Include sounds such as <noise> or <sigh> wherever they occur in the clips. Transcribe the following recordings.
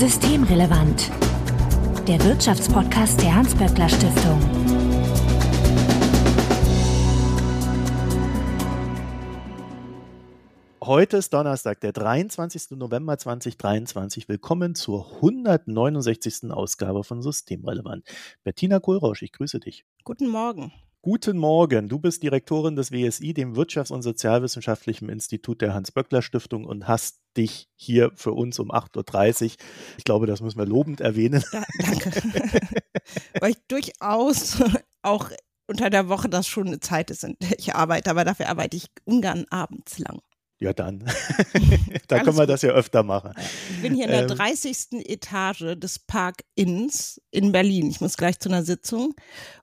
Systemrelevant. Der Wirtschaftspodcast der Hans-Böckler Stiftung. Heute ist Donnerstag, der 23. November 2023. Willkommen zur 169. Ausgabe von Systemrelevant. Bettina Kohlrausch, ich grüße dich. Guten Morgen. Guten Morgen, du bist Direktorin des WSI, dem Wirtschafts- und Sozialwissenschaftlichen Institut der Hans-Böckler-Stiftung und hast dich hier für uns um 8.30 Uhr. Ich glaube, das müssen wir lobend erwähnen. Ja, danke. <laughs> Weil ich durchaus auch unter der Woche das schon eine Zeit ist, in der ich arbeite, aber dafür arbeite ich ungern abends lang. Ja, dann. <laughs> <laughs> da können wir gut. das ja öfter machen. Ich bin hier in der ähm, 30. Etage des Park Inns in Berlin. Ich muss gleich zu einer Sitzung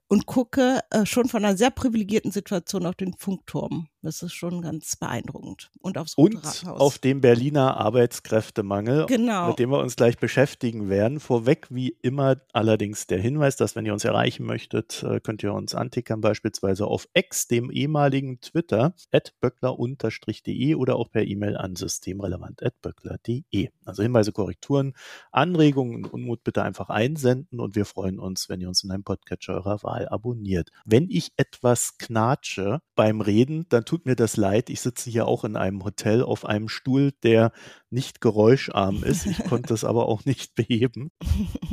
und gucke äh, schon von einer sehr privilegierten Situation auf den Funkturm. Das ist schon ganz beeindruckend. Und aufs Rote Und Rathaus. auf den Berliner Arbeitskräftemangel, genau. mit dem wir uns gleich beschäftigen werden. Vorweg wie immer allerdings der Hinweis, dass wenn ihr uns erreichen möchtet, äh, könnt ihr uns antickern, beispielsweise auf X, dem ehemaligen Twitter, böckler-de oder auch per E-Mail an systemrelevant.böckler.de. Also Hinweise, Korrekturen, Anregungen und Unmut bitte einfach einsenden und wir freuen uns, wenn ihr uns in einem Podcatcher eurer Wahl abonniert. Wenn ich etwas knatsche beim Reden, dann tut mir das leid. Ich sitze hier auch in einem Hotel auf einem Stuhl, der nicht geräuscharm ist. Ich konnte es aber auch nicht <laughs> beheben.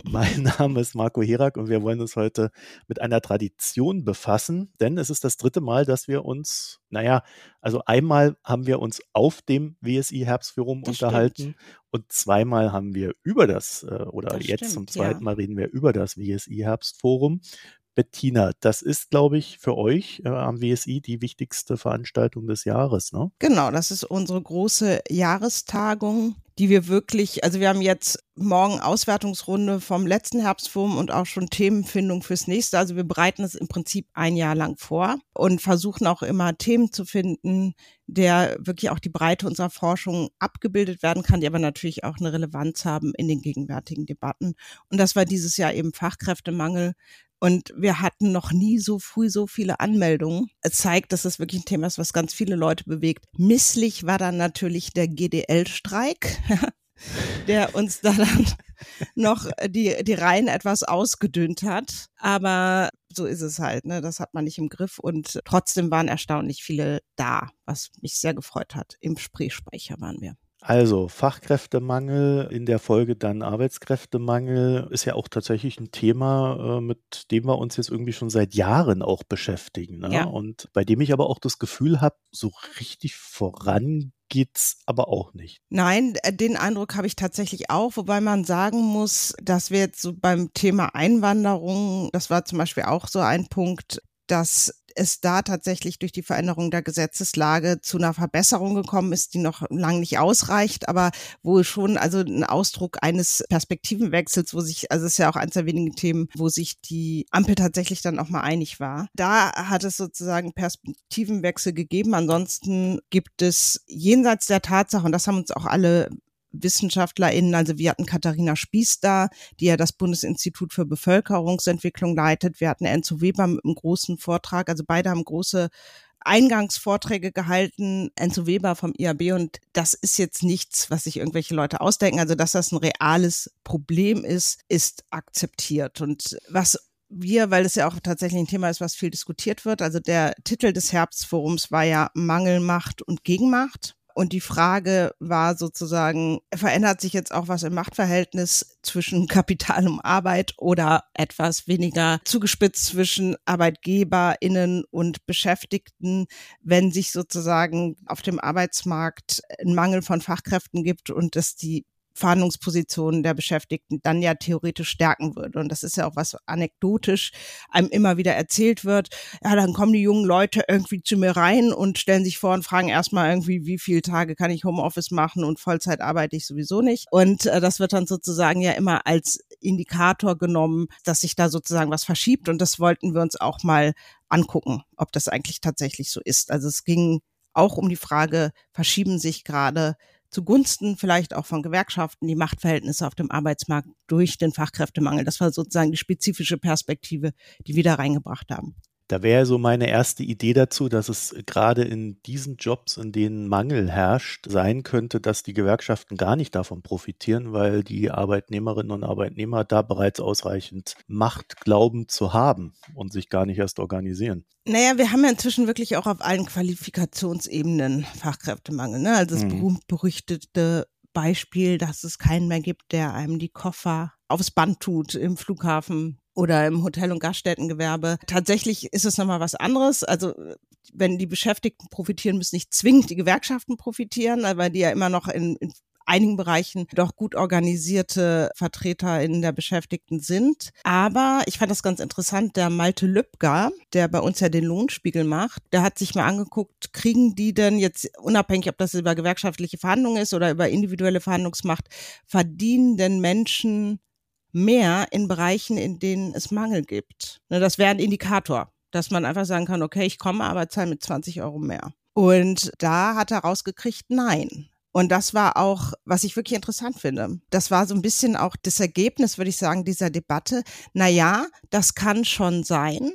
Mein Name ist Marco Herak und wir wollen uns heute mit einer Tradition befassen, denn es ist das dritte Mal, dass wir uns, naja, also einmal haben wir uns auf dem WSI Herbstforum das unterhalten stimmt. und zweimal haben wir über das, äh, oder das jetzt stimmt, zum zweiten ja. Mal reden wir über das WSI Herbstforum. Bettina, das ist, glaube ich, für euch äh, am WSI die wichtigste Veranstaltung des Jahres, ne? Genau, das ist unsere große Jahrestagung, die wir wirklich, also wir haben jetzt morgen Auswertungsrunde vom letzten Herbstforum und auch schon Themenfindung fürs nächste. Also wir bereiten es im Prinzip ein Jahr lang vor und versuchen auch immer Themen zu finden, der wirklich auch die Breite unserer Forschung abgebildet werden kann, die aber natürlich auch eine Relevanz haben in den gegenwärtigen Debatten. Und das war dieses Jahr eben Fachkräftemangel, und wir hatten noch nie so früh so viele Anmeldungen. Es zeigt, dass das wirklich ein Thema ist, was ganz viele Leute bewegt. Misslich war dann natürlich der GDL-Streik, <laughs> der uns da dann <laughs> noch die, die Reihen etwas ausgedünnt hat. Aber so ist es halt, ne? Das hat man nicht im Griff und trotzdem waren erstaunlich viele da, was mich sehr gefreut hat. Im Spreespeicher waren wir. Also Fachkräftemangel, in der Folge dann Arbeitskräftemangel ist ja auch tatsächlich ein Thema, äh, mit dem wir uns jetzt irgendwie schon seit Jahren auch beschäftigen. Ne? Ja. Und bei dem ich aber auch das Gefühl habe, so richtig voran geht's aber auch nicht. Nein, äh, den Eindruck habe ich tatsächlich auch, wobei man sagen muss, dass wir jetzt so beim Thema Einwanderung, das war zum Beispiel auch so ein Punkt, dass es da tatsächlich durch die Veränderung der Gesetzeslage zu einer Verbesserung gekommen ist, die noch lang nicht ausreicht, aber wo schon also ein Ausdruck eines Perspektivenwechsels, wo sich, also es ist ja auch eines der wenigen Themen, wo sich die Ampel tatsächlich dann auch mal einig war. Da hat es sozusagen Perspektivenwechsel gegeben. Ansonsten gibt es jenseits der Tatsache, und das haben uns auch alle WissenschaftlerInnen, also wir hatten Katharina Spieß da, die ja das Bundesinstitut für Bevölkerungsentwicklung leitet. Wir hatten Enzo Weber mit einem großen Vortrag. Also beide haben große Eingangsvorträge gehalten, Enzo Weber vom IAB und das ist jetzt nichts, was sich irgendwelche Leute ausdenken. Also, dass das ein reales Problem ist, ist akzeptiert. Und was wir, weil es ja auch tatsächlich ein Thema ist, was viel diskutiert wird. Also der Titel des Herbstforums war ja Mangelmacht und Gegenmacht. Und die Frage war sozusagen, verändert sich jetzt auch was im Machtverhältnis zwischen <laughs> Kapital und Arbeit oder etwas weniger zugespitzt zwischen ArbeitgeberInnen und Beschäftigten, wenn sich sozusagen auf dem Arbeitsmarkt ein Mangel von Fachkräften gibt und es die Verhandlungspositionen der Beschäftigten dann ja theoretisch stärken würde. Und das ist ja auch was anekdotisch einem immer wieder erzählt wird. Ja, dann kommen die jungen Leute irgendwie zu mir rein und stellen sich vor und fragen erstmal irgendwie, wie viele Tage kann ich Homeoffice machen und Vollzeit arbeite ich sowieso nicht. Und äh, das wird dann sozusagen ja immer als Indikator genommen, dass sich da sozusagen was verschiebt. Und das wollten wir uns auch mal angucken, ob das eigentlich tatsächlich so ist. Also es ging auch um die Frage, verschieben sich gerade zugunsten vielleicht auch von Gewerkschaften die Machtverhältnisse auf dem Arbeitsmarkt durch den Fachkräftemangel. Das war sozusagen die spezifische Perspektive, die wir da reingebracht haben. Da wäre so meine erste Idee dazu, dass es gerade in diesen Jobs, in denen Mangel herrscht, sein könnte, dass die Gewerkschaften gar nicht davon profitieren, weil die Arbeitnehmerinnen und Arbeitnehmer da bereits ausreichend Macht glauben zu haben und sich gar nicht erst organisieren. Naja, wir haben ja inzwischen wirklich auch auf allen Qualifikationsebenen Fachkräftemangel. Ne? Also das mhm. berühmt-berüchtigte Beispiel, dass es keinen mehr gibt, der einem die Koffer aufs Band tut im Flughafen oder im Hotel- und Gaststättengewerbe. Tatsächlich ist es nochmal was anderes. Also wenn die Beschäftigten profitieren, müssen nicht zwingend die Gewerkschaften profitieren, weil die ja immer noch in, in einigen Bereichen doch gut organisierte Vertreter in der Beschäftigten sind. Aber ich fand das ganz interessant, der Malte Lübger, der bei uns ja den Lohnspiegel macht, der hat sich mal angeguckt, kriegen die denn jetzt, unabhängig ob das über gewerkschaftliche Verhandlungen ist oder über individuelle Verhandlungsmacht, verdienen denn Menschen mehr in Bereichen, in denen es Mangel gibt. Ne, das wäre ein Indikator, dass man einfach sagen kann, okay, ich komme, aber zahle mit 20 Euro mehr. Und da hat er rausgekriegt, nein. Und das war auch, was ich wirklich interessant finde. Das war so ein bisschen auch das Ergebnis, würde ich sagen, dieser Debatte. Na ja, das kann schon sein,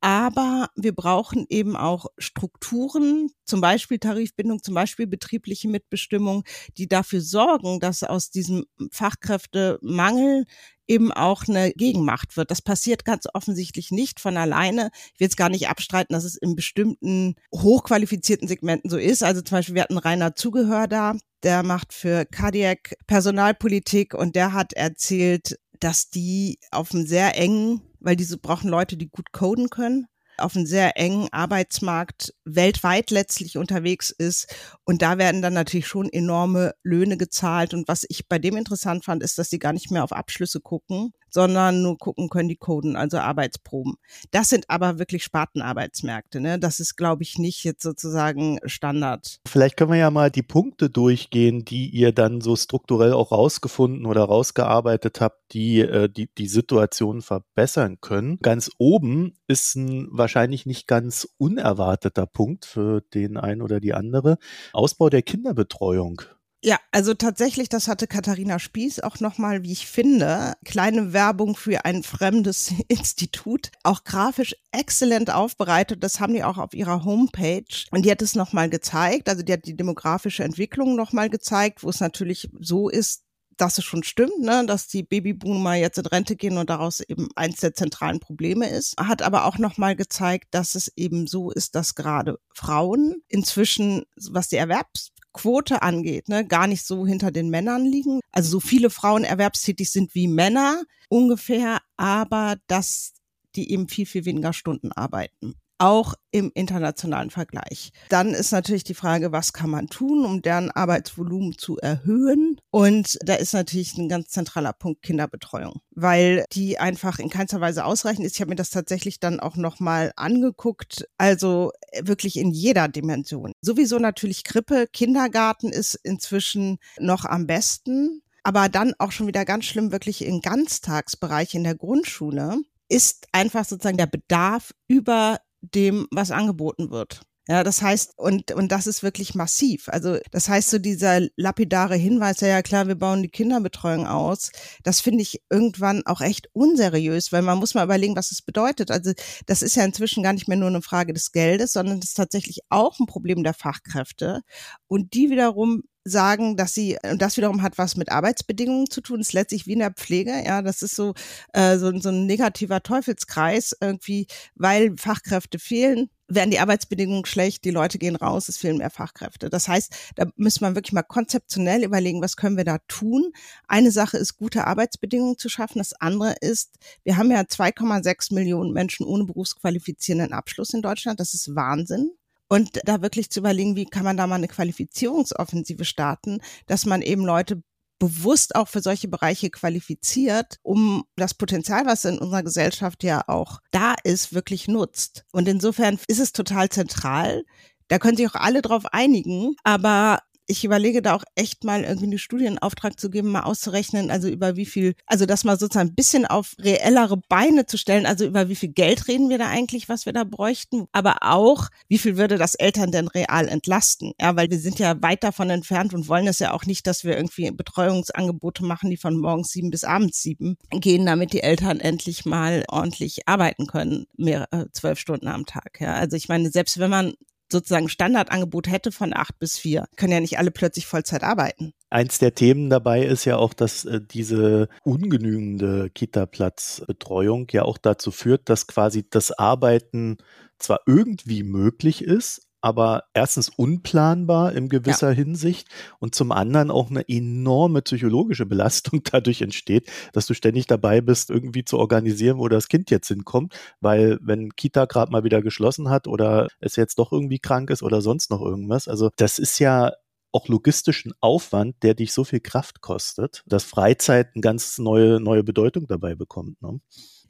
aber wir brauchen eben auch Strukturen, zum Beispiel Tarifbindung, zum Beispiel betriebliche Mitbestimmung, die dafür sorgen, dass aus diesem Fachkräftemangel eben auch eine Gegenmacht wird. Das passiert ganz offensichtlich nicht von alleine. Ich will jetzt gar nicht abstreiten, dass es in bestimmten hochqualifizierten Segmenten so ist. Also zum Beispiel, wir hatten Rainer Zugehör da, der macht für Cardiac Personalpolitik und der hat erzählt, dass die auf einem sehr engen weil diese brauchen Leute, die gut coden können, auf einem sehr engen Arbeitsmarkt weltweit letztlich unterwegs ist. Und da werden dann natürlich schon enorme Löhne gezahlt. Und was ich bei dem interessant fand, ist, dass sie gar nicht mehr auf Abschlüsse gucken, sondern nur gucken können die Coden, also Arbeitsproben. Das sind aber wirklich Spartenarbeitsmärkte. Ne? Das ist, glaube ich, nicht jetzt sozusagen Standard. Vielleicht können wir ja mal die Punkte durchgehen, die ihr dann so strukturell auch rausgefunden oder rausgearbeitet habt, die äh, die, die Situation verbessern können. Ganz oben ist ein wahrscheinlich nicht ganz unerwarteter Punkt für den einen oder die andere. Ausbau der Kinderbetreuung. Ja, also tatsächlich, das hatte Katharina Spieß auch nochmal, wie ich finde, kleine Werbung für ein fremdes <laughs> Institut, auch grafisch exzellent aufbereitet. Das haben die auch auf ihrer Homepage. Und die hat es nochmal gezeigt, also die hat die demografische Entwicklung nochmal gezeigt, wo es natürlich so ist, dass es schon stimmt, ne, dass die Babyboomer jetzt in Rente gehen und daraus eben eins der zentralen Probleme ist. Hat aber auch nochmal gezeigt, dass es eben so ist, dass gerade Frauen inzwischen, was die Erwerbs Quote angeht, ne, gar nicht so hinter den Männern liegen. Also so viele Frauen erwerbstätig sind wie Männer ungefähr, aber dass die eben viel, viel weniger Stunden arbeiten auch im internationalen Vergleich. Dann ist natürlich die Frage, was kann man tun, um deren Arbeitsvolumen zu erhöhen? Und da ist natürlich ein ganz zentraler Punkt Kinderbetreuung, weil die einfach in keinster Weise ausreichend ist. Ich habe mir das tatsächlich dann auch nochmal angeguckt, also wirklich in jeder Dimension. Sowieso natürlich Krippe, Kindergarten ist inzwischen noch am besten. Aber dann auch schon wieder ganz schlimm, wirklich im Ganztagsbereich in der Grundschule ist einfach sozusagen der Bedarf über dem, was angeboten wird. Ja, das heißt, und, und das ist wirklich massiv. Also, das heißt, so dieser lapidare Hinweis, ja, ja klar, wir bauen die Kinderbetreuung aus, das finde ich irgendwann auch echt unseriös, weil man muss mal überlegen, was es bedeutet. Also, das ist ja inzwischen gar nicht mehr nur eine Frage des Geldes, sondern das ist tatsächlich auch ein Problem der Fachkräfte. Und die wiederum sagen, dass sie, und das wiederum hat was mit Arbeitsbedingungen zu tun, ist letztlich wie in der Pflege, ja, das ist so, äh, so, so ein negativer Teufelskreis irgendwie, weil Fachkräfte fehlen, werden die Arbeitsbedingungen schlecht, die Leute gehen raus, es fehlen mehr Fachkräfte. Das heißt, da müssen wir wirklich mal konzeptionell überlegen, was können wir da tun. Eine Sache ist, gute Arbeitsbedingungen zu schaffen. Das andere ist, wir haben ja 2,6 Millionen Menschen ohne berufsqualifizierenden Abschluss in Deutschland. Das ist Wahnsinn. Und da wirklich zu überlegen, wie kann man da mal eine Qualifizierungsoffensive starten, dass man eben Leute bewusst auch für solche Bereiche qualifiziert, um das Potenzial, was in unserer Gesellschaft ja auch da ist, wirklich nutzt. Und insofern ist es total zentral. Da können sich auch alle drauf einigen. Aber ich überlege da auch echt mal irgendwie eine Studie in Auftrag zu geben, mal auszurechnen, also über wie viel, also das mal sozusagen ein bisschen auf reellere Beine zu stellen, also über wie viel Geld reden wir da eigentlich, was wir da bräuchten, aber auch, wie viel würde das Eltern denn real entlasten? Ja, weil wir sind ja weit davon entfernt und wollen es ja auch nicht, dass wir irgendwie Betreuungsangebote machen, die von morgens sieben bis abends sieben gehen, damit die Eltern endlich mal ordentlich arbeiten können, mehr äh, zwölf Stunden am Tag. Ja, also ich meine, selbst wenn man sozusagen Standardangebot hätte von acht bis vier, können ja nicht alle plötzlich Vollzeit arbeiten. Eins der Themen dabei ist ja auch, dass äh, diese ungenügende Kita-Platzbetreuung ja auch dazu führt, dass quasi das Arbeiten zwar irgendwie möglich ist, aber erstens unplanbar in gewisser ja. Hinsicht und zum anderen auch eine enorme psychologische Belastung <laughs> dadurch entsteht, dass du ständig dabei bist, irgendwie zu organisieren, wo das Kind jetzt hinkommt, weil wenn Kita gerade mal wieder geschlossen hat oder es jetzt doch irgendwie krank ist oder sonst noch irgendwas, also das ist ja auch logistischen Aufwand, der dich so viel Kraft kostet, dass Freizeit eine ganz neue, neue Bedeutung dabei bekommt. Ne?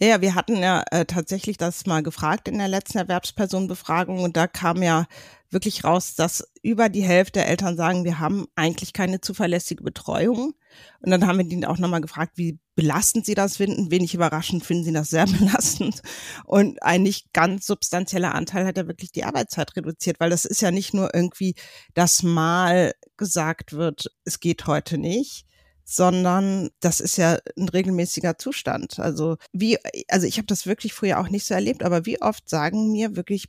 Ja, wir hatten ja äh, tatsächlich das mal gefragt in der letzten Erwerbspersonenbefragung und da kam ja wirklich raus, dass über die Hälfte der Eltern sagen, wir haben eigentlich keine zuverlässige Betreuung. Und dann haben wir die auch nochmal gefragt, wie belastend sie das finden. Wenig überraschend finden sie das sehr <laughs> belastend. Und ein nicht ganz substanzieller Anteil hat ja wirklich die Arbeitszeit reduziert, weil das ist ja nicht nur irgendwie, dass mal gesagt wird, es geht heute nicht, sondern das ist ja ein regelmäßiger Zustand. Also wie, also ich habe das wirklich früher auch nicht so erlebt, aber wie oft sagen mir wirklich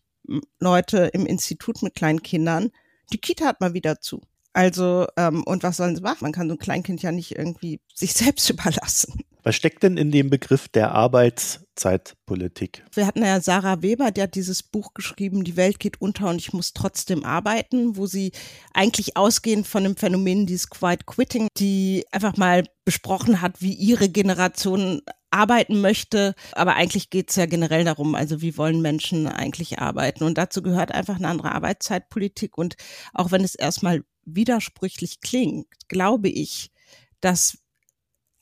Leute im Institut mit kleinen Kindern, die Kita hat mal wieder zu. Also, ähm, und was sollen sie machen? Man kann so ein Kleinkind ja nicht irgendwie sich <laughs> selbst überlassen. Was steckt denn in dem Begriff der Arbeitszeitpolitik? Wir hatten ja Sarah Weber, die hat dieses Buch geschrieben, Die Welt geht unter und ich muss trotzdem arbeiten, wo sie eigentlich ausgehend von dem Phänomen dieses Quiet Quitting, die einfach mal besprochen hat, wie ihre Generation arbeiten möchte. Aber eigentlich geht es ja generell darum, also wie wollen Menschen eigentlich arbeiten? Und dazu gehört einfach eine andere Arbeitszeitpolitik. Und auch wenn es erstmal widersprüchlich klingt, glaube ich, dass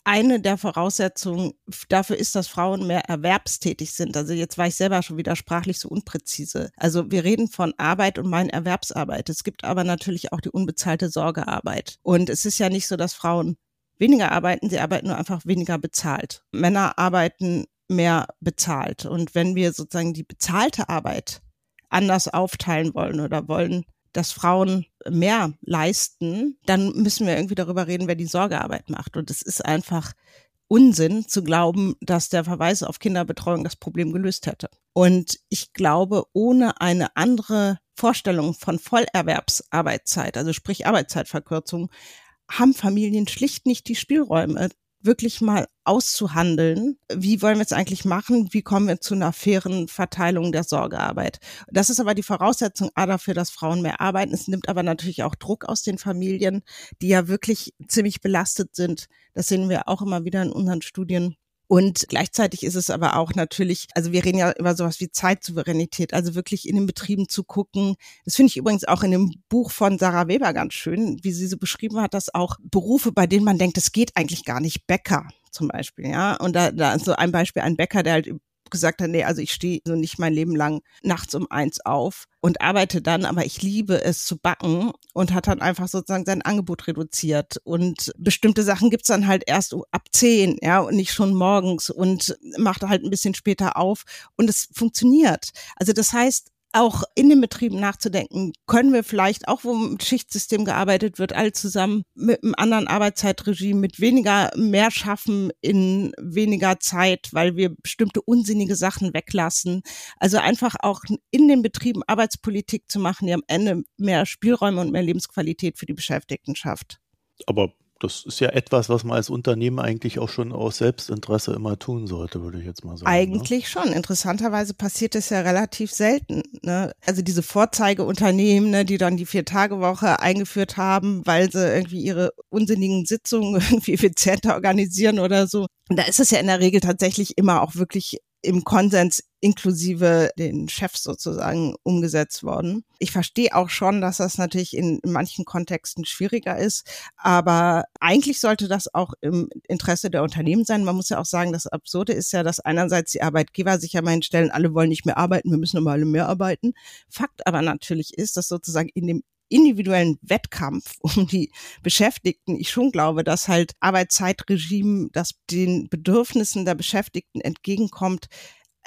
eine der Voraussetzungen dafür ist, dass Frauen mehr erwerbstätig sind. Also jetzt war ich selber schon wieder sprachlich so unpräzise. Also wir reden von Arbeit und meinen Erwerbsarbeit. Es gibt aber natürlich auch die unbezahlte Sorgearbeit. Und es ist ja nicht so, dass Frauen weniger arbeiten, sie arbeiten nur einfach weniger bezahlt. Männer arbeiten mehr bezahlt. Und wenn wir sozusagen die bezahlte Arbeit anders aufteilen wollen oder wollen, dass Frauen mehr leisten, dann müssen wir irgendwie darüber reden, wer die Sorgearbeit macht. Und es ist einfach Unsinn zu glauben, dass der Verweis auf Kinderbetreuung das Problem gelöst hätte. Und ich glaube, ohne eine andere Vorstellung von Vollerwerbsarbeitszeit, also sprich Arbeitszeitverkürzung, haben Familien schlicht nicht die Spielräume, wirklich mal auszuhandeln, wie wollen wir es eigentlich machen, wie kommen wir zu einer fairen Verteilung der Sorgearbeit. Das ist aber die Voraussetzung A dafür, dass Frauen mehr arbeiten. Es nimmt aber natürlich auch Druck aus den Familien, die ja wirklich ziemlich belastet sind. Das sehen wir auch immer wieder in unseren Studien. Und gleichzeitig ist es aber auch natürlich, also wir reden ja über sowas wie Zeitsouveränität, also wirklich in den Betrieben zu gucken. Das finde ich übrigens auch in dem Buch von Sarah Weber ganz schön, wie sie so beschrieben hat, dass auch Berufe, bei denen man denkt, es geht eigentlich gar nicht, Bäcker zum Beispiel, ja. Und da, da ist so ein Beispiel, ein Bäcker, der halt gesagt hat, nee, also ich stehe so nicht mein Leben lang nachts um eins auf und arbeite dann, aber ich liebe es zu backen und hat dann einfach sozusagen sein Angebot reduziert. Und bestimmte Sachen gibt's dann halt erst ab zehn, ja, und nicht schon morgens und macht halt ein bisschen später auf und es funktioniert. Also das heißt, auch in den Betrieben nachzudenken, können wir vielleicht auch, wo mit Schichtsystem gearbeitet wird, alle zusammen mit einem anderen Arbeitszeitregime, mit weniger mehr schaffen in weniger Zeit, weil wir bestimmte unsinnige Sachen weglassen. Also einfach auch in den Betrieben Arbeitspolitik zu machen, die am Ende mehr Spielräume und mehr Lebensqualität für die Beschäftigten schafft. Aber das ist ja etwas, was man als Unternehmen eigentlich auch schon aus Selbstinteresse immer tun sollte, würde ich jetzt mal sagen. Ne? Eigentlich ne? schon. Interessanterweise passiert es ja relativ selten. Ne? Also diese Vorzeigeunternehmen, ne, die dann die Vier-Tage-Woche eingeführt haben, weil sie irgendwie ihre unsinnigen Sitzungen <laughs> irgendwie effizienter organisieren oder so. Da ist es ja in der Regel tatsächlich immer auch wirklich im Konsens inklusive den Chefs sozusagen umgesetzt worden. Ich verstehe auch schon, dass das natürlich in, manchen Kontexten schwieriger ist, aber eigentlich sollte das auch im Interesse der Unternehmen sein. Man muss ja auch sagen, das Absurde ist ja, dass einerseits die Arbeitgeber sich ja mal hinstellen, alle wollen nicht mehr arbeiten, wir müssen aber alle mehr arbeiten. Fakt aber natürlich ist, dass sozusagen in dem individuellen Wettkampf <laughs> um die Beschäftigten ich schon glaube, dass halt Arbeitszeitregime, das den Bedürfnissen der Beschäftigten entgegenkommt,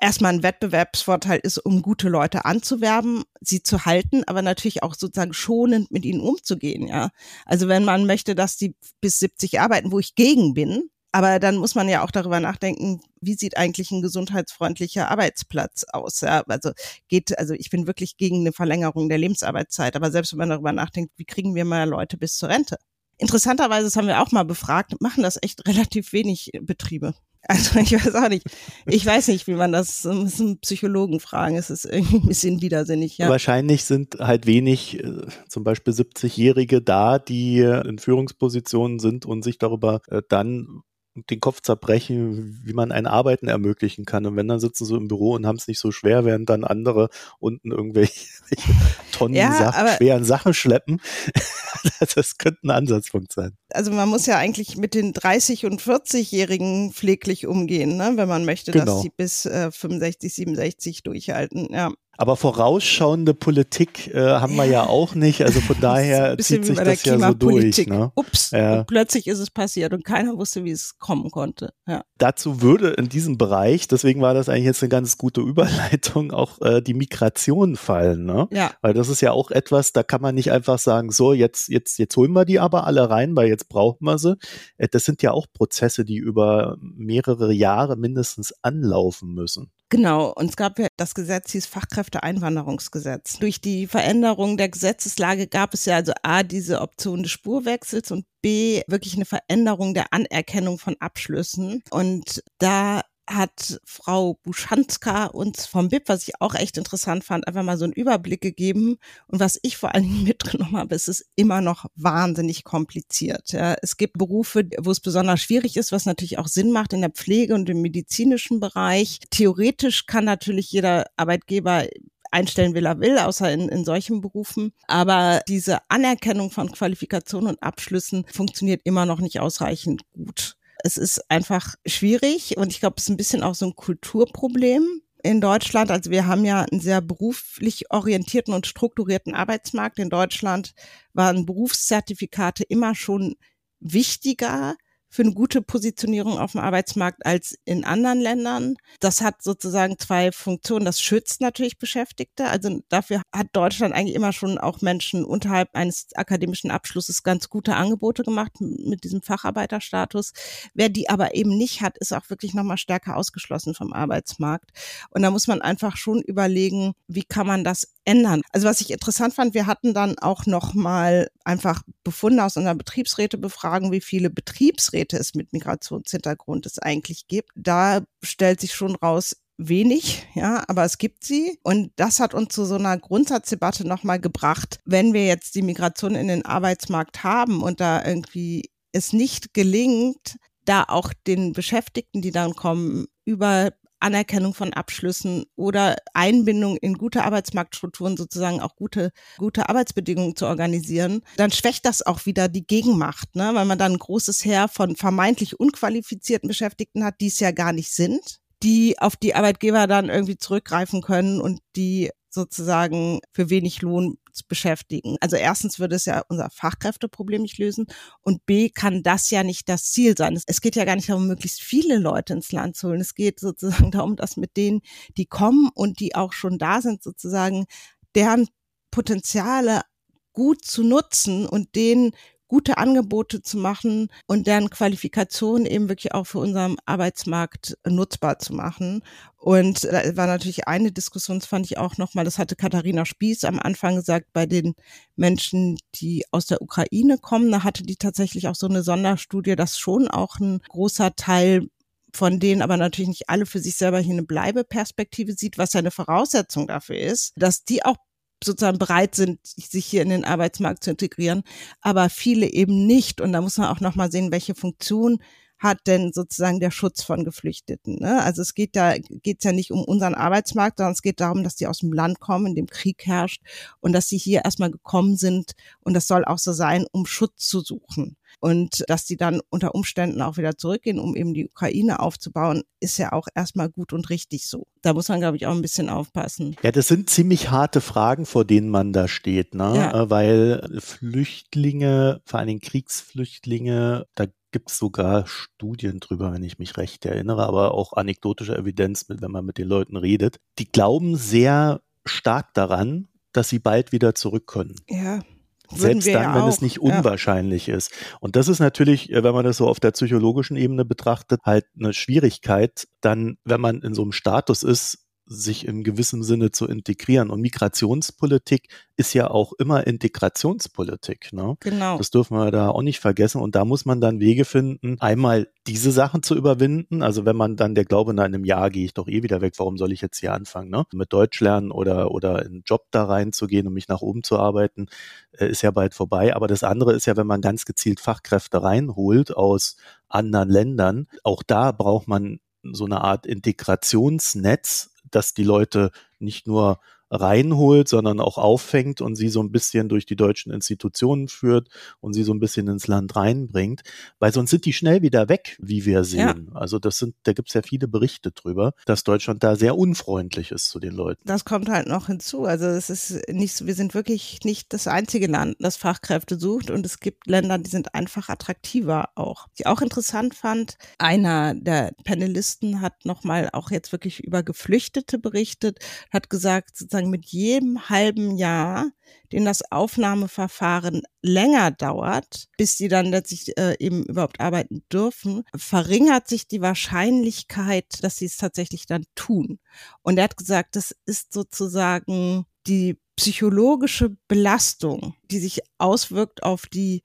erstmal ein Wettbewerbsvorteil ist, um gute Leute anzuwerben, sie zu halten, aber natürlich auch sozusagen schonend mit ihnen umzugehen, ja. Also wenn man möchte, dass die bis 70 arbeiten, wo ich gegen bin, aber dann muss man ja auch darüber nachdenken, wie sieht eigentlich ein gesundheitsfreundlicher Arbeitsplatz aus? Ja, also geht, also ich bin wirklich gegen eine Verlängerung der Lebensarbeitszeit, aber selbst wenn man darüber nachdenkt, wie kriegen wir mal Leute bis zur Rente? Interessanterweise, das haben wir auch mal befragt, machen das echt relativ wenig Betriebe. Also ich weiß auch nicht. Ich weiß nicht, wie man das, müssen Psychologen fragen. Es ist irgendwie ein bisschen widersinnig, ja. Wahrscheinlich sind halt wenig, äh, zum Beispiel 70-Jährige da, die in Führungspositionen sind und sich darüber äh, dann den Kopf zerbrechen, wie man ein Arbeiten ermöglichen kann. Und wenn dann sitzen sie im Büro und haben es nicht so schwer, während dann andere unten irgendwelche <laughs> Tonnen ja, Sachen, schweren Sachen schleppen. <laughs> das könnte ein Ansatzpunkt sein. Also man muss ja eigentlich mit den 30- und 40-Jährigen pfleglich umgehen, ne? wenn man möchte, genau. dass sie bis äh, 65, 67 durchhalten. Ja. Aber vorausschauende Politik äh, haben wir ja auch nicht. Also von daher zieht sich das ja so durch. Ne? Ups, ja. plötzlich ist es passiert und keiner wusste, wie es kommen konnte. Ja. Dazu würde in diesem Bereich, deswegen war das eigentlich jetzt eine ganz gute Überleitung, auch äh, die Migration fallen. Ne? Ja. Weil das ist ja auch etwas, da kann man nicht einfach sagen, so jetzt, jetzt, jetzt holen wir die aber alle rein, weil jetzt brauchen wir sie. Äh, das sind ja auch Prozesse, die über mehrere Jahre mindestens anlaufen müssen. Genau, und es gab ja das Gesetz, hieß Fachkräfteeinwanderungsgesetz. Durch die Veränderung der Gesetzeslage gab es ja also A, diese Option des Spurwechsels und B, wirklich eine Veränderung der Anerkennung von Abschlüssen. Und da hat Frau Buschanska uns vom BIP, was ich auch echt interessant fand, einfach mal so einen Überblick gegeben. Und was ich vor allen Dingen <laughs> mitgenommen habe, ist es immer noch wahnsinnig kompliziert. Ja, es gibt Berufe, wo es besonders schwierig ist, was natürlich auch Sinn macht in der Pflege und im medizinischen Bereich. Theoretisch kann natürlich jeder Arbeitgeber einstellen will er will, außer in, in solchen Berufen. Aber diese Anerkennung von Qualifikationen und Abschlüssen funktioniert immer noch nicht ausreichend gut. Es ist einfach schwierig und ich glaube, es ist ein bisschen auch so ein Kulturproblem in Deutschland. Also wir haben ja einen sehr beruflich orientierten und strukturierten Arbeitsmarkt. In Deutschland waren Berufszertifikate immer schon wichtiger für eine gute Positionierung auf dem Arbeitsmarkt als in anderen Ländern. Das hat sozusagen zwei Funktionen. Das schützt natürlich Beschäftigte. Also dafür hat Deutschland eigentlich immer schon auch Menschen unterhalb eines akademischen Abschlusses ganz gute Angebote gemacht mit diesem Facharbeiterstatus. Wer die aber eben nicht hat, ist auch wirklich nochmal stärker ausgeschlossen vom Arbeitsmarkt. Und da muss man einfach schon überlegen, wie kann man das ändern. Also was ich interessant fand, wir hatten dann auch nochmal einfach Befunde aus unserer Betriebsrätebefragung, wie viele Betriebsräte es mit Migrationshintergrund es eigentlich gibt. Da stellt sich schon raus, wenig, ja, aber es gibt sie. Und das hat uns zu so einer Grundsatzdebatte nochmal gebracht. Wenn wir jetzt die Migration in den Arbeitsmarkt haben und da irgendwie es nicht gelingt, da auch den Beschäftigten, die dann kommen, über Anerkennung von Abschlüssen oder Einbindung in gute Arbeitsmarktstrukturen sozusagen auch gute, gute Arbeitsbedingungen zu organisieren, dann schwächt das auch wieder die Gegenmacht, ne? weil man dann ein großes Heer von vermeintlich unqualifizierten Beschäftigten hat, die es ja gar nicht sind, die auf die Arbeitgeber dann irgendwie zurückgreifen können und die sozusagen für wenig Lohn beschäftigen. Also erstens würde es ja unser Fachkräfteproblem nicht lösen und B kann das ja nicht das Ziel sein. Es geht ja gar nicht darum, möglichst viele Leute ins Land zu holen. Es geht sozusagen <laughs> darum, dass mit denen, die kommen und die auch schon da sind, sozusagen deren Potenziale gut zu nutzen und denen gute Angebote zu machen und deren Qualifikation eben wirklich auch für unseren Arbeitsmarkt nutzbar zu machen. Und da war natürlich eine Diskussion, das fand ich auch nochmal, das hatte Katharina Spieß am Anfang gesagt, bei den Menschen, die aus der Ukraine kommen, da hatte die tatsächlich auch so eine Sonderstudie, dass schon auch ein großer Teil von denen aber natürlich nicht alle für sich selber hier eine Bleibeperspektive sieht, was ja eine Voraussetzung dafür ist, dass die auch sozusagen bereit sind, sich hier in den Arbeitsmarkt zu integrieren, aber viele eben nicht. Und da muss man auch nochmal sehen, welche Funktion hat denn sozusagen der Schutz von Geflüchteten? Ne? Also es geht da geht's ja nicht um unseren Arbeitsmarkt, sondern es geht darum, dass die aus dem Land kommen, in dem Krieg herrscht und dass sie hier erstmal gekommen sind und das soll auch so sein, um Schutz zu suchen. Und dass die dann unter Umständen auch wieder zurückgehen, um eben die Ukraine aufzubauen, ist ja auch erstmal gut und richtig so. Da muss man, glaube ich, auch ein bisschen aufpassen. Ja, das sind ziemlich harte Fragen, vor denen man da steht, ne? Ja. Äh, weil Flüchtlinge, vor allen Dingen Kriegsflüchtlinge, da gibt es sogar Studien drüber, wenn ich mich recht erinnere, aber auch anekdotische Evidenz, wenn man mit den Leuten redet. Die glauben sehr stark daran, dass sie bald wieder zurück können. Ja. Selbst dann, ja wenn es nicht unwahrscheinlich ja. ist. Und das ist natürlich, äh, wenn man das so auf der psychologischen Ebene betrachtet, halt eine Schwierigkeit, dann, wenn man in so einem Status ist, sich in gewissem Sinne zu integrieren. Und Migrationspolitik ist ja auch immer Integrationspolitik. Ne? Genau. Das dürfen wir da auch nicht vergessen. Und da muss man dann Wege finden, einmal diese Sachen zu überwinden. Also wenn man dann der Glaube, na, in einem Jahr gehe ich doch eh wieder weg, warum soll ich jetzt hier anfangen? Ne? Mit Deutsch lernen oder, oder in einen Job da reinzugehen und mich nach oben zu arbeiten, äh, ist ja bald vorbei. Aber das andere ist ja, wenn man ganz gezielt Fachkräfte reinholt aus anderen Ländern, auch da braucht man so eine Art Integrationsnetz, dass die Leute nicht nur reinholt, sondern auch auffängt und sie so ein bisschen durch die deutschen Institutionen führt und sie so ein bisschen ins Land reinbringt, weil sonst sind die schnell wieder weg, wie wir sehen. Ja. Also das sind, da gibt es ja viele Berichte drüber, dass Deutschland da sehr unfreundlich ist zu den Leuten. Das kommt halt noch hinzu. Also es ist nicht, wir sind wirklich nicht das einzige Land, das Fachkräfte sucht und es gibt Länder, die sind einfach attraktiver auch. Was ich auch interessant fand, einer der Panelisten hat nochmal auch jetzt wirklich über Geflüchtete berichtet, hat gesagt, sozusagen sozusagen mit jedem halben Jahr, den das Aufnahmeverfahren länger dauert, bis sie dann letztlich äh, eben überhaupt arbeiten dürfen, verringert sich die Wahrscheinlichkeit, dass sie es tatsächlich dann tun. Und er hat gesagt, das ist sozusagen die psychologische Belastung, die sich auswirkt auf die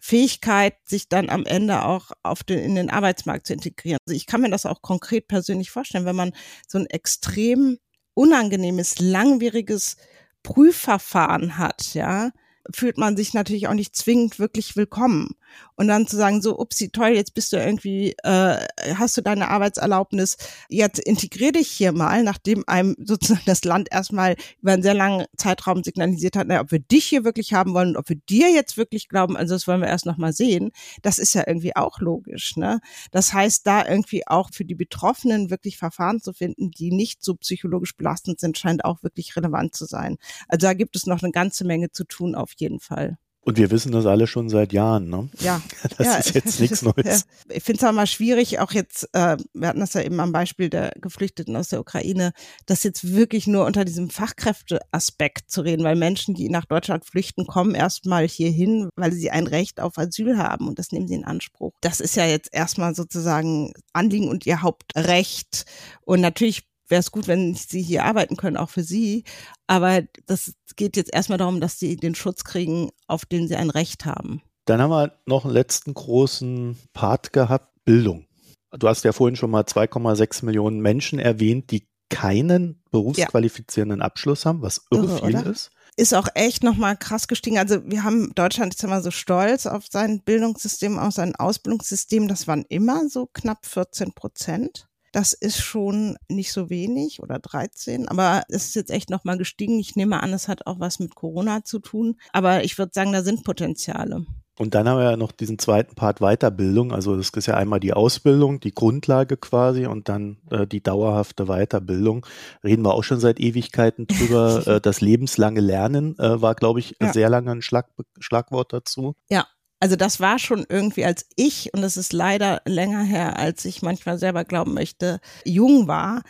Fähigkeit, sich dann am Ende auch auf den, in den Arbeitsmarkt zu integrieren. Also ich kann mir das auch konkret persönlich vorstellen, wenn man so ein extrem unangenehmes, langwieriges Prüfverfahren hat, ja, fühlt man sich natürlich auch nicht zwingend wirklich willkommen und dann zu sagen, so, upsi, toll, jetzt bist du irgendwie, äh, hast du deine Arbeitserlaubnis, jetzt integrier dich hier mal, nachdem einem <laughs> sozusagen das Land erstmal über einen sehr langen Zeitraum signalisiert hat, naja, ob wir dich hier wirklich haben wollen und ob wir dir jetzt wirklich glauben, also das wollen wir erst nochmal sehen, das ist ja irgendwie auch logisch, ne? Das heißt, da irgendwie auch für die Betroffenen wirklich Verfahren zu finden, die nicht so psychologisch belastend sind, scheint auch wirklich relevant zu sein. Also da gibt es noch eine ganze Menge zu tun, auf jeden Fall. Und wir wissen das alle schon seit Jahren, ne? Ja. <laughs> Das ja, ist jetzt nichts <laughs> Neues. Ich finde es auch mal schwierig, auch jetzt, äh, wir hatten das ja eben am Beispiel der Geflüchteten aus der Ukraine, das jetzt wirklich nur unter diesem Fachkräfteaspekt zu reden, weil Menschen, die nach Deutschland flüchten, kommen erstmal hierhin, weil sie ein Recht auf Asyl haben und das nehmen sie in Anspruch. Das ist ja jetzt erstmal sozusagen Anliegen und ihr Hauptrecht. Und natürlich wäre es gut, wenn sie hier arbeiten können, auch für sie. Aber das geht jetzt erstmal darum, dass sie den Schutz kriegen, auf den sie ein Recht haben. Dann haben wir noch einen letzten großen Part gehabt, Bildung. Du hast ja vorhin schon mal 2,6 Millionen Menschen erwähnt, die keinen berufsqualifizierenden ja. Abschluss haben, was irre, irre viel oder? ist ist auch echt nochmal krass gestiegen. Also wir haben Deutschland ist immer so stolz auf sein Bildungssystem, auf sein Ausbildungssystem. Das waren immer so knapp 14 Prozent. Das ist schon nicht so wenig oder 13, aber es ist jetzt echt nochmal gestiegen. Ich nehme an, es hat auch was mit Corona zu tun. Aber ich würde sagen, da sind Potenziale. Und dann haben wir ja noch diesen zweiten Part Weiterbildung. Also das ist ja einmal die Ausbildung, die Grundlage quasi und dann äh, die dauerhafte Weiterbildung. Reden wir auch schon seit Ewigkeiten drüber. <laughs> äh, das lebenslange Lernen äh, war, glaube ich, ja. sehr lange ein Schlag, Schlagwort dazu. Ja, also das war schon irgendwie, als ich, und das ist leider länger her, als ich manchmal selber glauben möchte, jung war,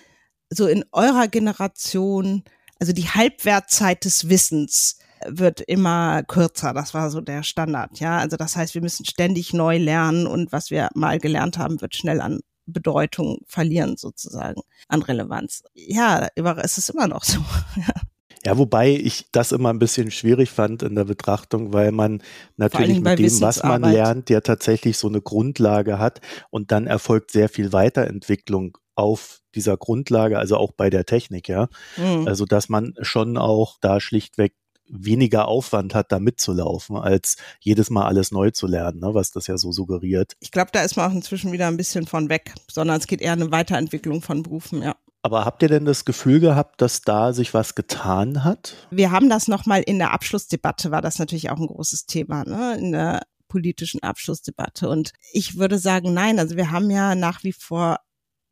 so in eurer Generation, also die Halbwertzeit des Wissens wird immer kürzer. Das war so der Standard, ja. Also das heißt, wir müssen ständig neu lernen und was wir mal gelernt haben, wird schnell an Bedeutung verlieren sozusagen, an Relevanz. Ja, es ist immer noch so. <laughs> Ja, wobei ich das immer ein bisschen schwierig fand in der Betrachtung, weil man natürlich mit dem, was man lernt, ja tatsächlich so eine Grundlage hat und dann erfolgt sehr viel Weiterentwicklung auf dieser Grundlage, also auch bei der Technik, ja. Mhm. Also, dass man schon auch da schlichtweg weniger Aufwand hat, da mitzulaufen, als jedes Mal alles neu zu lernen, ne, was das ja so suggeriert. Ich glaube, da ist man auch inzwischen wieder ein bisschen von weg, sondern es geht eher eine Weiterentwicklung von Berufen, ja. Aber habt ihr denn das Gefühl gehabt, dass da sich was getan hat? Wir haben das nochmal in der Abschlussdebatte, war das natürlich auch ein großes Thema, ne? in der politischen Abschlussdebatte. Und ich würde sagen, nein, also wir haben ja nach wie vor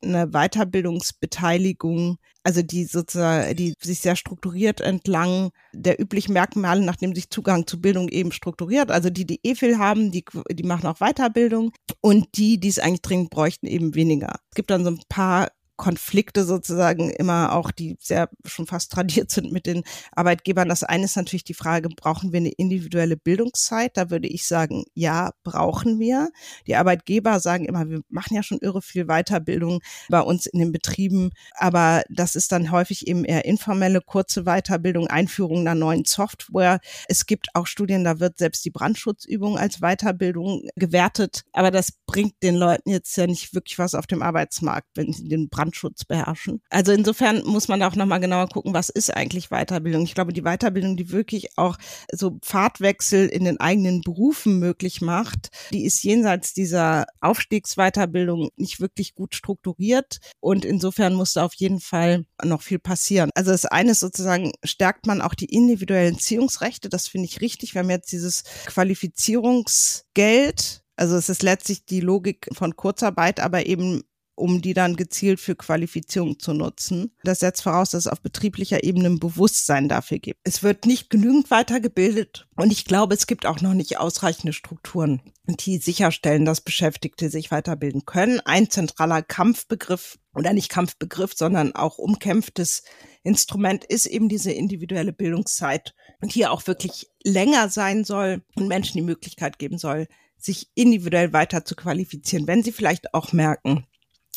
eine Weiterbildungsbeteiligung, also die sozusagen, die sich sehr strukturiert entlang der üblichen Merkmale, nachdem sich Zugang zu Bildung eben strukturiert. Also die, die viel haben, die, die machen auch Weiterbildung und die, die es eigentlich dringend bräuchten, eben weniger. Es gibt dann so ein paar Konflikte sozusagen immer auch, die sehr schon fast tradiert sind mit den Arbeitgebern. Das eine ist natürlich die Frage, brauchen wir eine individuelle Bildungszeit? Da würde ich sagen, ja, brauchen wir. Die Arbeitgeber sagen immer, wir machen ja schon irre viel Weiterbildung bei uns in den Betrieben, aber das ist dann häufig eben eher informelle, kurze Weiterbildung, Einführung einer neuen Software. Es gibt auch Studien, da wird selbst die Brandschutzübung als Weiterbildung gewertet, aber das bringt den Leuten jetzt ja nicht wirklich was auf dem Arbeitsmarkt, wenn sie den Brand Brandschutz beherrschen. Also insofern muss man auch nochmal genauer gucken, was ist eigentlich Weiterbildung. Ich glaube, die Weiterbildung, die wirklich auch so Pfadwechsel in den eigenen Berufen möglich macht, die ist jenseits dieser Aufstiegsweiterbildung nicht wirklich gut strukturiert. Und insofern muss da auf jeden Fall noch viel passieren. Also das eine ist sozusagen, stärkt man auch die individuellen Ziehungsrechte. Das finde ich richtig. Wir haben jetzt dieses Qualifizierungsgeld also es ist letztlich die Logik von Kurzarbeit, aber eben um die dann gezielt für Qualifizierung zu nutzen. Das setzt voraus, dass es auf betrieblicher Ebene ein Bewusstsein dafür gibt. Es wird nicht genügend weitergebildet und ich glaube, es gibt auch noch nicht ausreichende Strukturen, die sicherstellen, dass Beschäftigte sich weiterbilden können. Ein zentraler Kampfbegriff oder nicht Kampfbegriff, sondern auch umkämpftes Instrument ist eben diese individuelle Bildungszeit und hier auch wirklich länger sein soll und Menschen die Möglichkeit geben soll, sich individuell weiter zu qualifizieren, wenn sie vielleicht auch merken,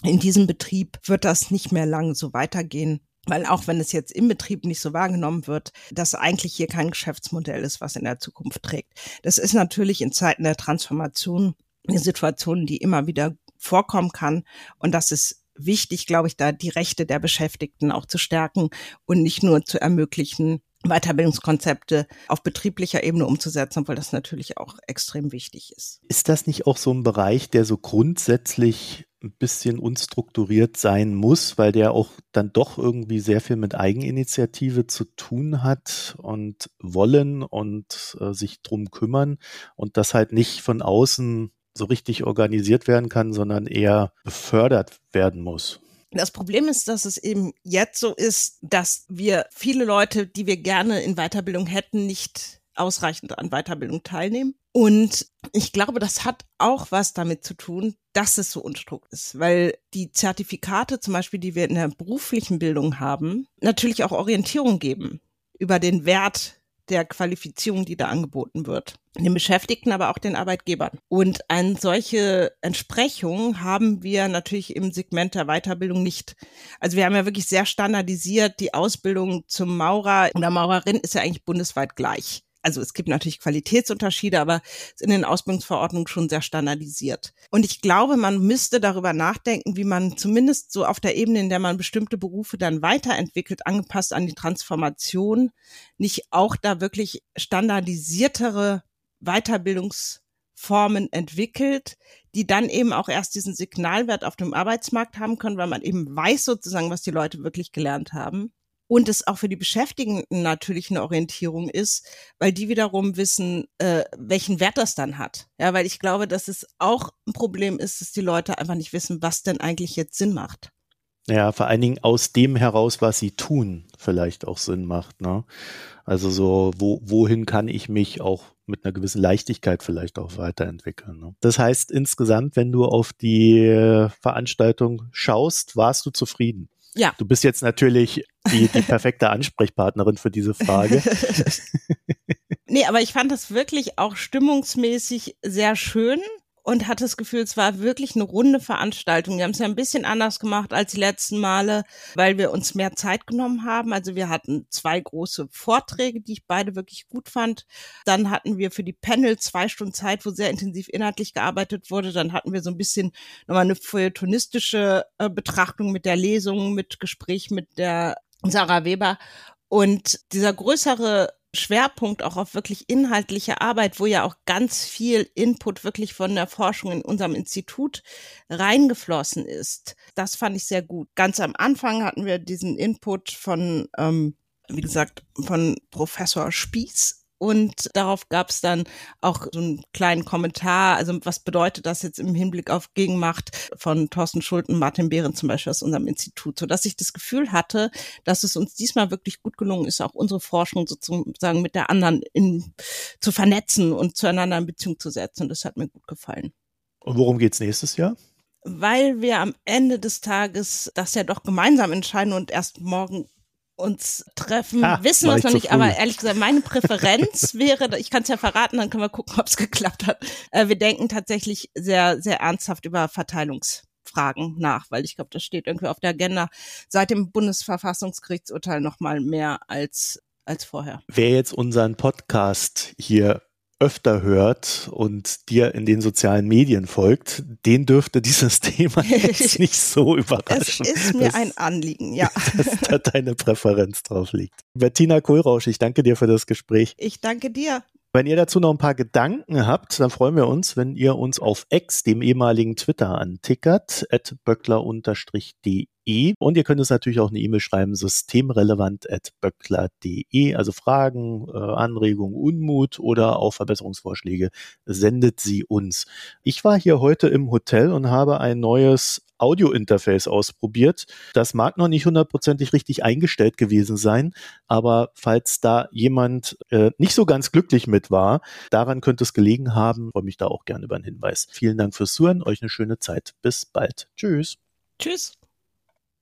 in diesem Betrieb wird das nicht mehr lang so weitergehen. Weil auch wenn es jetzt im Betrieb nicht so wahrgenommen wird, dass eigentlich hier kein Geschäftsmodell ist, was in der Zukunft trägt. Das ist natürlich in Zeiten der Transformation eine Situation, die immer wieder vorkommen kann. Und das ist wichtig, glaube ich, da die Rechte der Beschäftigten auch zu stärken und nicht nur zu ermöglichen, Weiterbildungskonzepte auf betrieblicher Ebene umzusetzen, weil das natürlich auch extrem wichtig ist. Ist das nicht auch so ein Bereich, der so grundsätzlich ein bisschen unstrukturiert sein muss, weil der auch dann doch irgendwie sehr viel mit Eigeninitiative zu tun hat und wollen und äh, sich drum kümmern und das halt nicht von außen so richtig organisiert werden kann, sondern eher befördert werden muss. Das Problem ist, dass es eben jetzt so ist, dass wir viele Leute, die wir gerne in Weiterbildung hätten, nicht ausreichend an Weiterbildung teilnehmen. Und ich glaube, das hat auch was damit zu tun, dass es so unstrukt ist, weil die Zertifikate zum Beispiel, die wir in der beruflichen Bildung haben, natürlich auch Orientierung geben über den Wert der Qualifizierung, die da angeboten wird. Den Beschäftigten, aber auch den Arbeitgebern. Und eine solche Entsprechung haben wir natürlich im Segment der Weiterbildung nicht. Also wir haben ja wirklich sehr standardisiert, die Ausbildung zum Maurer oder Maurerin ist ja eigentlich bundesweit gleich also es gibt natürlich Qualitätsunterschiede, aber es ist in den Ausbildungsverordnungen schon sehr standardisiert. Und ich glaube, man müsste darüber nachdenken, wie man zumindest so auf der Ebene, in der man bestimmte Berufe dann weiterentwickelt, angepasst an die Transformation, nicht auch da wirklich standardisiertere Weiterbildungsformen entwickelt, die dann eben auch erst diesen Signalwert auf dem Arbeitsmarkt haben können, weil man eben weiß sozusagen, was die Leute wirklich gelernt haben und es auch für die Beschäftigten natürlich eine Orientierung ist, weil die wiederum wissen, äh, welchen Wert das dann hat. Ja, weil ich glaube, dass es auch ein Problem ist, dass die Leute einfach nicht wissen, was denn eigentlich jetzt Sinn macht. Ja, vor allen Dingen aus dem heraus, was sie tun, vielleicht auch Sinn macht. Ne? Also so, wo, wohin kann ich mich auch mit einer gewissen Leichtigkeit vielleicht auch weiterentwickeln. Ne? Das heißt insgesamt, wenn du auf die Veranstaltung schaust, warst du zufrieden? Ja. Du bist jetzt natürlich die, die perfekte Ansprechpartnerin für diese Frage. <laughs> nee, aber ich fand das wirklich auch stimmungsmäßig sehr schön und hatte das Gefühl, es war wirklich eine runde Veranstaltung. Wir haben es ja ein bisschen anders gemacht als die letzten Male, weil wir uns mehr Zeit genommen haben. Also wir hatten zwei große Vorträge, die ich beide wirklich gut fand. Dann hatten wir für die Panel zwei Stunden Zeit, wo sehr intensiv inhaltlich gearbeitet wurde. Dann hatten wir so ein bisschen nochmal eine feuilletonistische äh, Betrachtung mit der Lesung, mit Gespräch mit der Sarah Weber. Und dieser größere Schwerpunkt auch auf wirklich inhaltliche Arbeit, wo ja auch ganz viel Input wirklich von der Forschung in unserem Institut reingeflossen ist. Das fand ich sehr gut. Ganz am Anfang hatten wir diesen Input von, ähm, wie gesagt, von Professor Spieß und darauf gab es dann auch so einen kleinen Kommentar, also was bedeutet das jetzt im Hinblick auf Gegenmacht von Thorsten Schulten, Martin Behren zum Beispiel aus unserem Institut, so dass ich das Gefühl hatte, dass es uns diesmal wirklich gut gelungen ist, auch unsere Forschung sozusagen mit der anderen in, zu vernetzen und zueinander in Beziehung zu setzen. Und das hat mir gut gefallen. Und worum geht's nächstes Jahr? Weil wir am Ende des Tages das ja doch gemeinsam entscheiden und erst morgen uns treffen, ah, wissen wir es noch nicht, aber ehrlich gesagt, meine Präferenz <laughs> wäre, ich kann es ja verraten, dann können wir gucken, ob es geklappt hat. Äh, wir denken tatsächlich sehr, sehr ernsthaft über Verteilungsfragen nach, weil ich glaube, das steht irgendwie auf der Agenda seit dem Bundesverfassungsgerichtsurteil noch mal mehr als als vorher. Wer jetzt unseren Podcast hier öfter hört und dir in den sozialen Medien folgt, den dürfte dieses <laughs> Thema jetzt nicht so überraschen. Es ist mir dass, ein Anliegen, ja. <laughs> Dass da deine Präferenz drauf liegt. Bettina Kohlrausch, ich danke dir für das Gespräch. Ich danke dir. Wenn ihr dazu noch ein paar Gedanken habt, dann freuen wir uns, wenn ihr uns auf X, dem ehemaligen Twitter, antickert, at böckler-de und ihr könnt uns natürlich auch eine E-Mail schreiben, systemrelevant.böckler.de, also Fragen, äh, Anregungen, Unmut oder auch Verbesserungsvorschläge, sendet sie uns. Ich war hier heute im Hotel und habe ein neues Audio-Interface ausprobiert. Das mag noch nicht hundertprozentig richtig eingestellt gewesen sein, aber falls da jemand äh, nicht so ganz glücklich mit war, daran könnte es gelegen haben, freue mich da auch gerne über einen Hinweis. Vielen Dank fürs Zuhören, euch eine schöne Zeit. Bis bald. Tschüss. Tschüss.